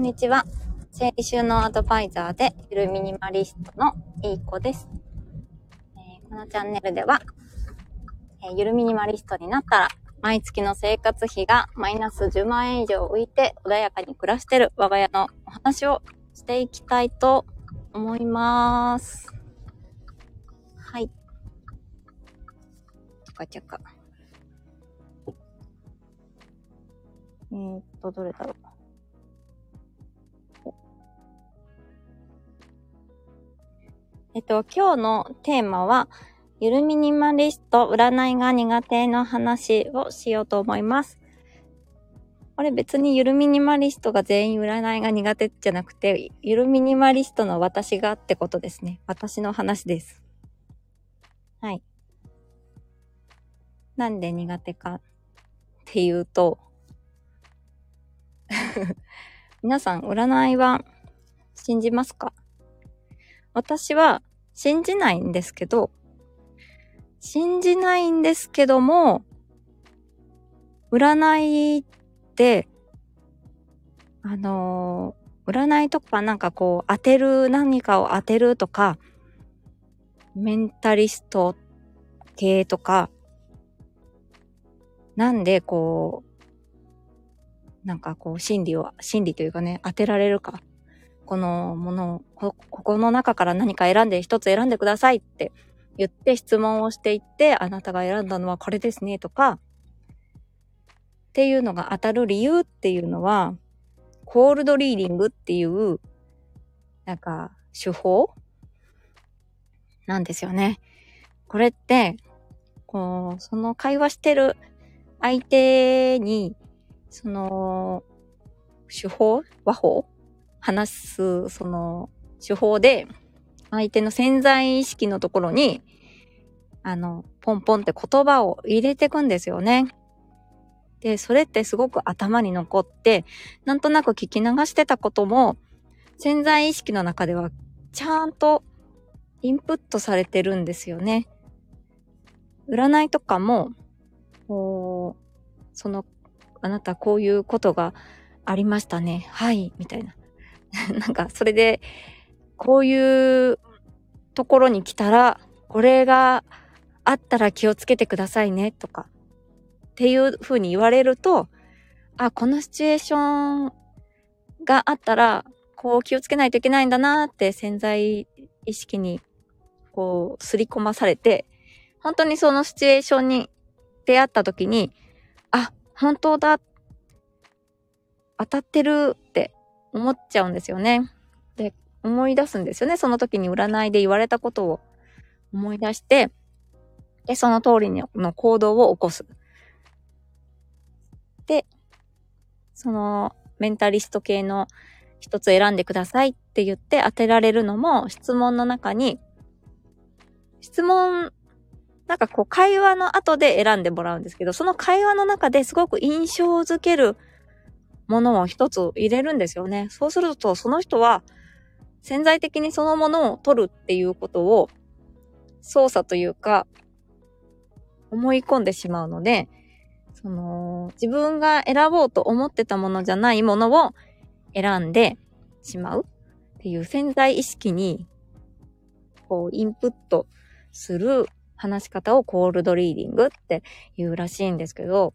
こんにちは。整理収納アドバイザーで、ゆるミニマリストのいい子です。えーこのチャンネルでは、えーゆるミニマリストになったら、毎月の生活費がマイナス10万円以上浮いて穏やかに暮らしてる我が家のお話をしていきたいと思います。はい。ちゃかちゃか。えー、っと、どれだろう。えっと、今日のテーマは、ゆるミニマリスト占いが苦手の話をしようと思います。これ別にゆるミニマリストが全員占いが苦手じゃなくて、ゆるミニマリストの私がってことですね。私の話です。はい。なんで苦手かっていうと、皆さん占いは信じますか？私は信じないんですけど、信じないんですけども、占いって、あのー占いとかなんかこう当てる、何かを当てるとか、メンタリスト系とか、なんでこう、なんかこう心理を、心理というかね、当てられるか。このものを、こここの中から何か選んで一つ選んでくださいって言って質問をしていって、あなたが選んだのはこれですねとか、っていうのが当たる理由っていうのは、コールドリーディングっていう、なんか、手法？なんですよね。これって、こう、その会話してる相手に、その、手法？和法？話す、その、手法で、相手の潜在意識のところに、あの、ポンポンって言葉を入れていくんですよね。で、それってすごく頭に残って、なんとなく聞き流してたことも、潜在意識の中ではちゃんとインプットされてるんですよね。占いとかも、こう、その、あなたこういうことがありましたね。はい、みたいな。なんか、それで、こういうところに来たら、これがあったら気をつけてくださいね、とか、っていう風に言われると、あ、このシチュエーションがあったら、こう気をつけないといけないんだなって潜在意識に、こう、すり込まされて、本当にそのシチュエーションに出会った時に、あ、本当だ、当たってるって思っちゃうんですよね。で、思い出すんですよね。その時に占いで言われたことを思い出して、で、その通りの行動を起こす。で、そのメンタリスト系の一つ選んでくださいって言って当てられるのも質問の中に、質問、なんかこう会話の後で選んでもらうんですけど、その会話の中ですごく印象づけるものを一つ入れるんですよね。そうするとその人は潜在的にそのものを取るっていうことを操作というか思い込んでしまうので、その自分が選ぼうと思ってたものじゃないものを選んでしまうっていう潜在意識にこうインプットする話し方をコールドリーディングっていうらしいんですけど、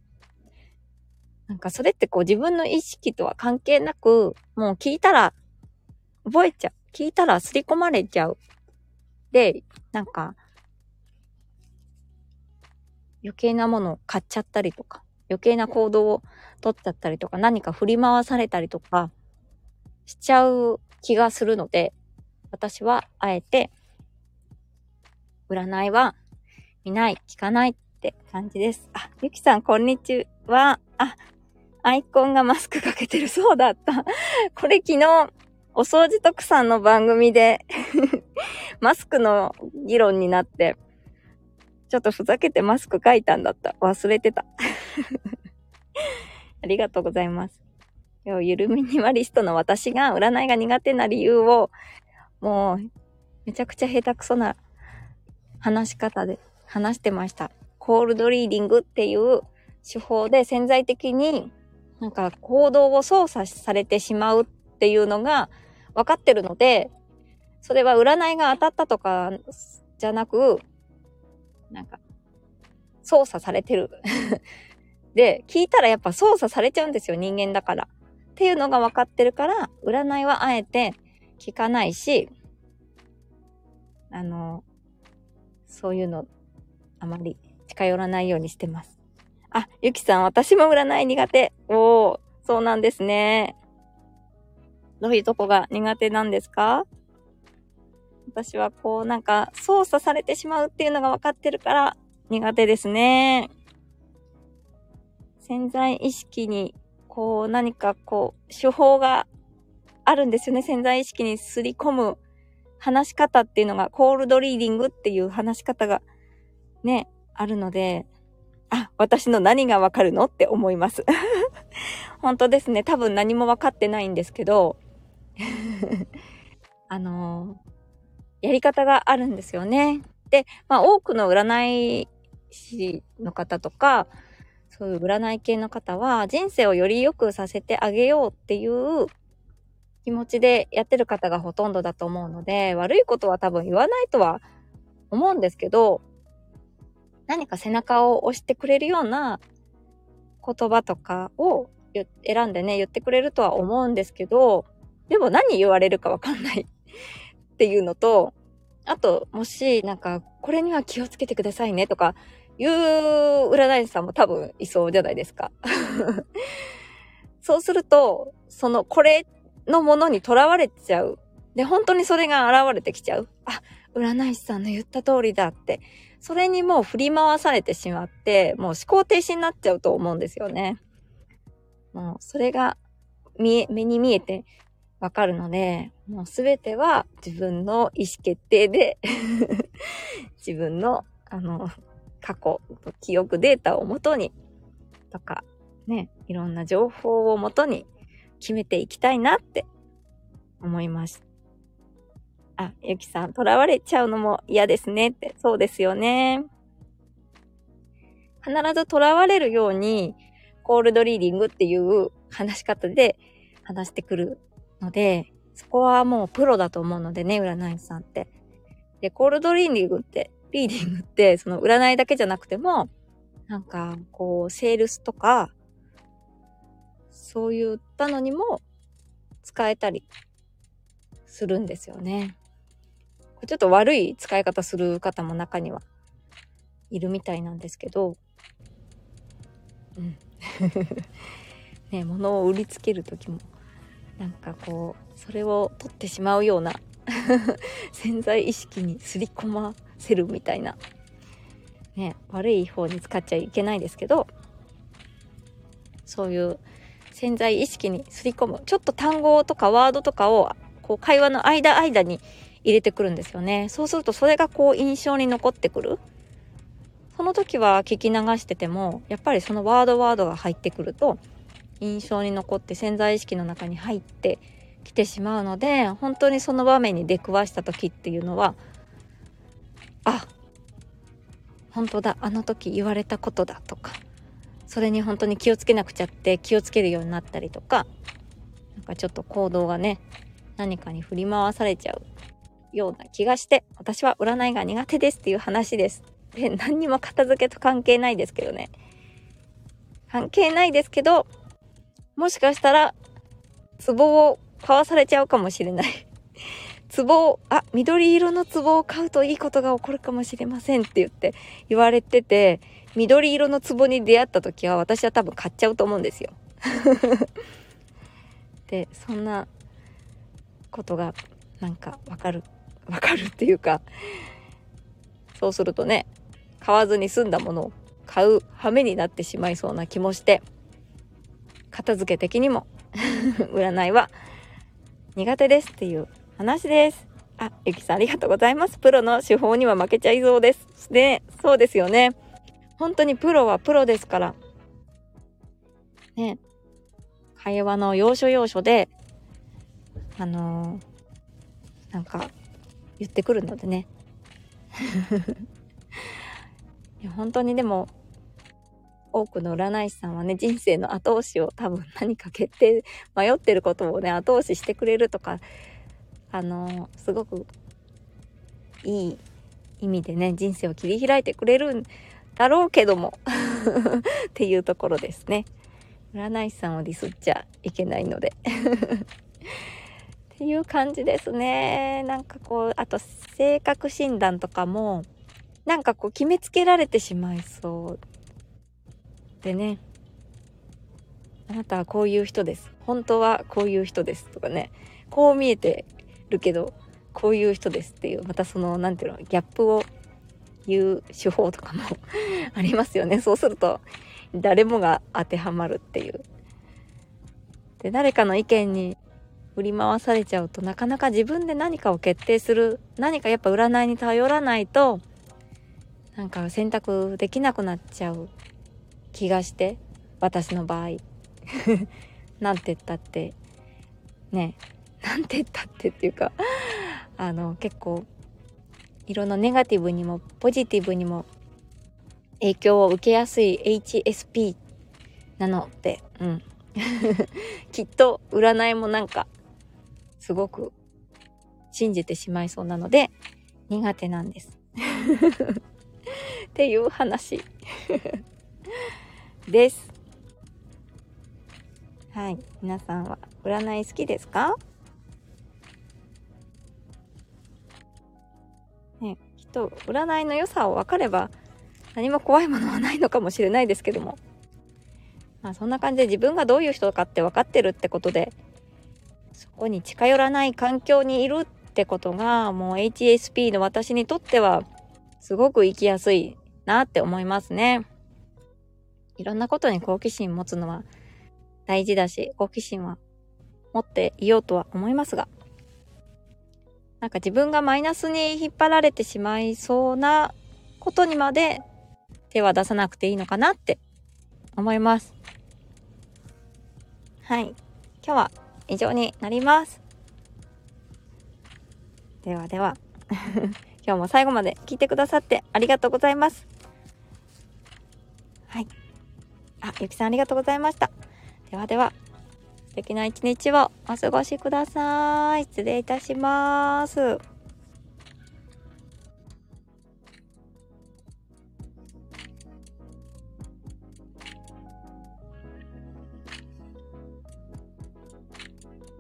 なんかそれってこう自分の意識とは関係なく、もう聞いたら覚えちゃう。聞いたら刷り込まれちゃう。で、なんか余計なものを買っちゃったりとか、余計な行動を取っちゃったりとか、何か振り回されたりとかしちゃう気がするので、私はあえて占いは見ない、聞かないって感じです。あ、ゆきさん、こんにちは。あ、アイコンがマスクかけてる。そうだった。これ昨日、お掃除特産の番組で マスクの議論になって、ちょっとふざけてマスク書いたんだった。忘れてた。ありがとうございます。今日ゆるミニマリストの私が占いが苦手な理由を、もう、めちゃくちゃ下手くそな話し方で話してました。コールドリーディングっていう手法で潜在的になんか行動を操作されてしまうっていうのが分かってるので、それは占いが当たったとかじゃなく、なんか、操作されてる。で、聞いたらやっぱ操作されちゃうんですよ、人間だから。っていうのが分かってるから、占いはあえて聞かないし、あの、そういうの、あまり近寄らないようにしてます。あ、ゆきさん、私も占い苦手。おー、そうなんですね。どういうとこが苦手なんですか？私はこうなんか操作されてしまうっていうのが分かってるから苦手ですね。潜在意識にこう何かこう手法があるんですよね。潜在意識にすり込む話し方っていうのがコールドリーディングっていう話し方がね、あるので、あ、私の何がわかるのって思います。本当ですね。多分何もわかってないんですけど、あのー、やり方があるんですよね。で、まあ多くの占い師の方とか、そういう占い系の方は人生をより良くさせてあげようっていう気持ちでやってる方がほとんどだと思うので、悪いことは多分言わないとは思うんですけど、何か背中を押してくれるような言葉とかを選んでね、言ってくれるとは思うんですけど、でも何言われるかわかんない っていうのと、あと、もし、なんか、これには気をつけてくださいねとか、いう占い師さんも多分いそうじゃないですか。そうすると、その、これのものにとらわれちゃう。で、本当にそれが現れてきちゃう。あ、占い師さんの言った通りだって。それにもう振り回されてしまって、もう思考停止になっちゃうと思うんですよね。もう、それが見え、目に見えてわかるので、もうすべては自分の意思決定で 自分の、あの、過去、記憶データをもとに、とか、ね、いろんな情報をもとに決めていきたいなって思います。あ、ゆきさん、囚われちゃうのも嫌ですねって、そうですよね。必ず囚われるように、コールドリーディングっていう話し方で話してくるので、そこはもうプロだと思うのでね、占い師さんって。で、コールドリーディングって、リーディングって、その占いだけじゃなくても、なんか、こう、セールスとか、そういったのにも使えたりするんですよね。ちょっと悪い使い方する方も中にはいるみたいなんですけど、うん。ね、物を売りつける時も、なんかこう、それを取ってしまうような 潜在意識にすり込ませるみたいな、ね、悪い方に使っちゃいけないですけど、そういう潜在意識にすり込む、ちょっと単語とかワードとかを、こう会話の間間に入れてくるんですよね。そうするとそれがこう印象に残ってくる。その時は聞き流してても、やっぱりそのワードワードが入ってくると、印象に残って潜在意識の中に入ってきてしまうので、本当にその場面に出くわした時っていうのは、あ、本当だ、あの時言われたことだとか、それに本当に気をつけなくちゃって気をつけるようになったりとか、なんかちょっと行動がね、何かに振り回されちゃうような気がして、私は占いが苦手ですっていう話です。で、何にも片付けと関係ないですけどね。関係ないですけど、もしかしたら、壺を買わされちゃうかもしれない。壺を、あ、緑色の壺を買うといいことが起こるかもしれませんって言って言われてて、緑色の壺に出会った時は私は多分買っちゃうと思うんですよ。で、そんなことがなんかわかるわかるっていうか、そうするとね、買わずに済んだものを買う羽目になってしまいそうな気もして、片付け的にも 占いは苦手ですっていう話です。あ、ゆきさんありがとうございます。プロの手法には負けちゃいそうです。で、そうですよね。本当にプロはプロですから。ね。会話の要所要所で、あのー、なんか、言ってくるのでね いや本当にでも多くの占い師さんはね、人生の後押しを多分何か決定、迷ってることをね、後押ししてくれるとか、あのすごくいい意味でね、人生を切り開いてくれるんだろうけども っていうところですね。占い師さんをディスっちゃいけないのでっていう感じですね。なんかこう、あと性格診断とかも、なんかこう決めつけられてしまいそうでね。あなたはこういう人です。本当はこういう人ですとかね。こう見えてるけど、こういう人ですっていう、またその、なんていうの、ギャップを言う手法とかも ありますよね。そうすると、誰もが当てはまるっていう。で、誰かの意見に振り回されちゃうとなかなか自分で何かを決定する、何かやっぱ占いに頼らないと、なんか選択できなくなっちゃう気がして、私の場合。なんて言ったって、ね、なんて言ったってっていうかあの、結構、いろんなネガティブにもポジティブにも影響を受けやすい HSP なので、うん。きっと占いもなんか、すごく信じてしまいそうなので、苦手なんです。っていう話 です。はい。皆さんは占い好きですか？ね、きっと占いの良さを分かれば何も怖いものはないのかもしれないですけども。まあそんな感じで自分がどういう人かって分かってるってことで、そこに近寄らない環境にいるってことが、もう HSP の私にとっては、すごく生きやすいなって思いますね。いろんなことに好奇心持つのは大事だし、好奇心は持っていようとは思いますが、なんか自分がマイナスに引っ張られてしまいそうなことにまで手は出さなくていいのかなって思います。はい。今日は以上になります。ではでは 今日も最後まで聞いてくださってありがとうございます。はい。あ、ゆきさんありがとうございました。ではでは、素敵な一日をお過ごしください。失礼いたします。